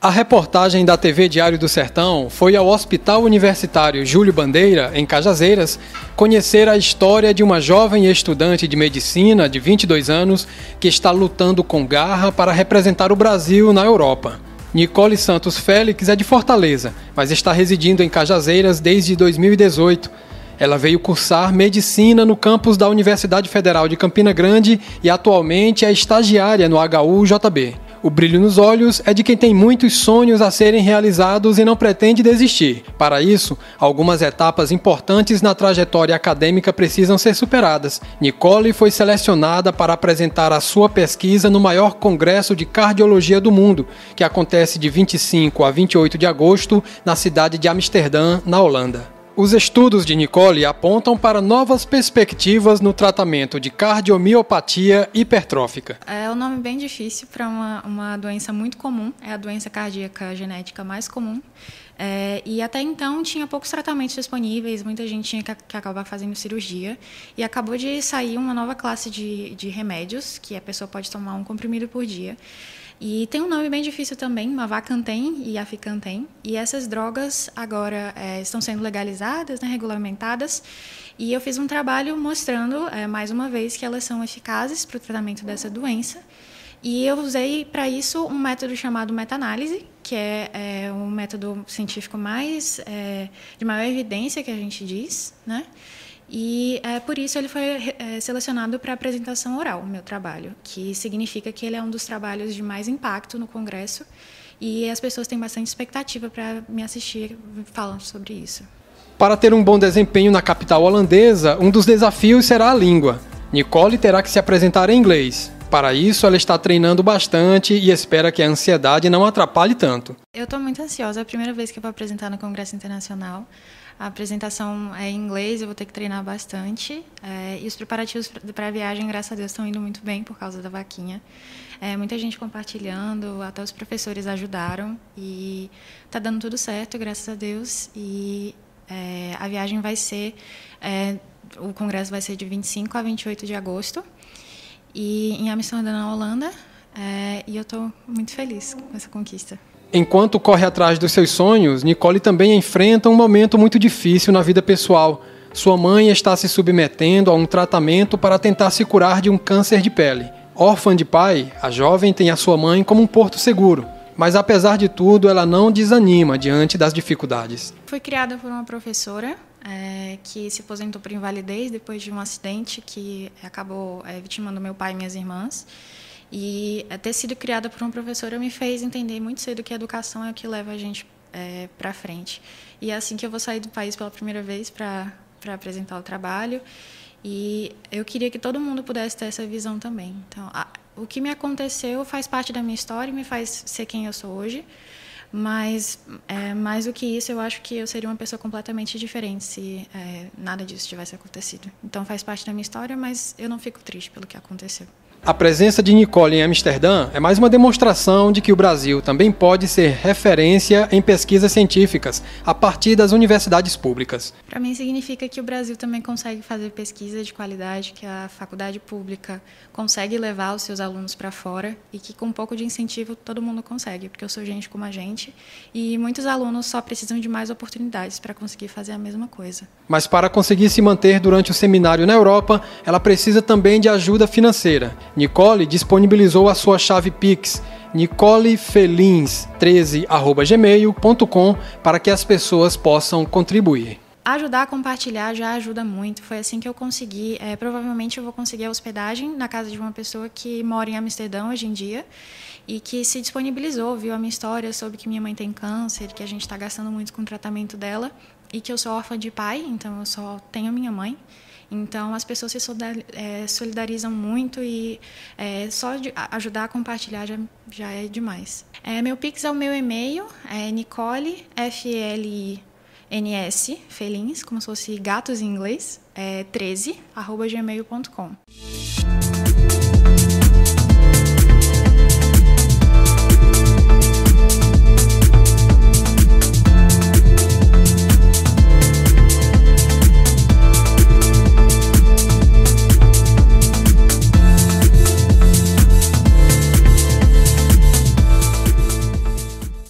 A reportagem da TV Diário do Sertão foi ao Hospital Universitário Júlio Bandeira, em Cajazeiras, conhecer a história de uma jovem estudante de medicina de 22 anos que está lutando com garra para representar o Brasil na Europa. Nicole Santos Félix é de Fortaleza, mas está residindo em Cajazeiras desde 2018. Ela veio cursar medicina no campus da Universidade Federal de Campina Grande e atualmente é estagiária no HU-JB. O brilho nos olhos é de quem tem muitos sonhos a serem realizados e não pretende desistir. Para isso, algumas etapas importantes na trajetória acadêmica precisam ser superadas. Nicole foi selecionada para apresentar a sua pesquisa no maior congresso de cardiologia do mundo, que acontece de 25 a 28 de agosto na cidade de Amsterdã, na Holanda. Os estudos de Nicole apontam para novas perspectivas no tratamento de cardiomiopatia hipertrófica. É um nome bem difícil para uma, uma doença muito comum, é a doença cardíaca genética mais comum. É, e até então tinha poucos tratamentos disponíveis, muita gente tinha que, que, acabar fazendo cirurgia. E acabou de sair uma nova classe de, de remédios, que a pessoa pode tomar um comprimido por dia. E tem um nome bem difícil também, Mavacantem e Aficantem. E essas drogas agora é, estão sendo legalizadas, né, regulamentadas. E eu fiz um trabalho mostrando, é, mais uma vez, que elas são eficazes para o tratamento dessa doença. E eu usei para isso um método chamado meta-análise, que é, é, um método científico mais é, de maior evidência que a gente diz, né? E é, por isso ele foi é, selecionado para apresentação oral, meu trabalho, que significa que ele é um dos trabalhos de mais impacto no Congresso e as pessoas têm bastante expectativa para me assistir falando sobre isso. Para ter um bom desempenho na capital holandesa, um dos desafios será a língua. Nicole terá que se apresentar em inglês. Para isso, ela está treinando bastante e espera que a ansiedade não atrapalhe tanto. Eu estou muito ansiosa, é a primeira vez que eu vou apresentar no Congresso Internacional. A apresentação é em inglês, eu vou ter que treinar bastante. É, e os preparativos para a viagem, graças a Deus, estão indo muito bem por causa da vaquinha. É, muita gente compartilhando, até os professores ajudaram. E está dando tudo certo, graças a Deus. E é, a viagem vai ser. É, o congresso vai ser de 25 a 28 de agosto. E em Amsterdã, na Holanda. É, e eu estou muito feliz com essa conquista. Enquanto corre atrás dos seus sonhos, Nicole também enfrenta um momento muito difícil na vida pessoal. Sua mãe está se submetendo a um tratamento para tentar se curar de um câncer de pele. Órfã de pai, a jovem tem a sua mãe como um porto seguro. Mas apesar de tudo, ela não desanima diante das dificuldades. Fui criada por uma professora é, que se aposentou por invalidez depois de um acidente que acabou é, vitimando meu pai e minhas irmãs. E ter sido criada por uma professora me fez entender muito cedo que a educação é o que leva a gente é, para frente. E é assim que eu vou sair do país pela primeira vez para apresentar o trabalho. E eu queria que todo mundo pudesse ter essa visão também. Então, a, o que me aconteceu faz parte da minha história e me faz ser quem eu sou hoje. Mas, é, mais do que isso, eu acho que eu seria uma pessoa completamente diferente se é, nada disso tivesse acontecido. Então, faz parte da minha história, mas eu não fico triste pelo que aconteceu. A presença de Nicole em Amsterdã é mais uma demonstração de que o Brasil também pode ser referência em pesquisas científicas a partir das universidades públicas. Para mim significa que o Brasil também consegue fazer pesquisa de qualidade, que a faculdade pública consegue levar os seus alunos para fora e que com um pouco de incentivo todo mundo consegue, porque eu sou gente como a gente e muitos alunos só precisam de mais oportunidades para conseguir fazer a mesma coisa. Mas para conseguir se manter durante o seminário na Europa, ela precisa também de ajuda financeira. Nicole disponibilizou a sua chave Pix nicolefelins13@gmail.com para que as pessoas possam contribuir. Ajudar a compartilhar já ajuda muito. Foi assim que eu consegui. É, provavelmente eu vou conseguir a hospedagem na casa de uma pessoa que mora em Amsterdã hoje em dia e que se disponibilizou, viu a minha história, soube que minha mãe tem câncer, que a gente está gastando muito com o tratamento dela e que eu sou órfã de pai, então eu só tenho minha mãe. Então, as pessoas se é, solidarizam muito e é, só ajudar a compartilhar já, já é demais. É, meu Pix é o meu e-mail, é Nicole, F-L-I-N-S, felins, como se fosse gatos em inglês, é 13, arroba gmail.com.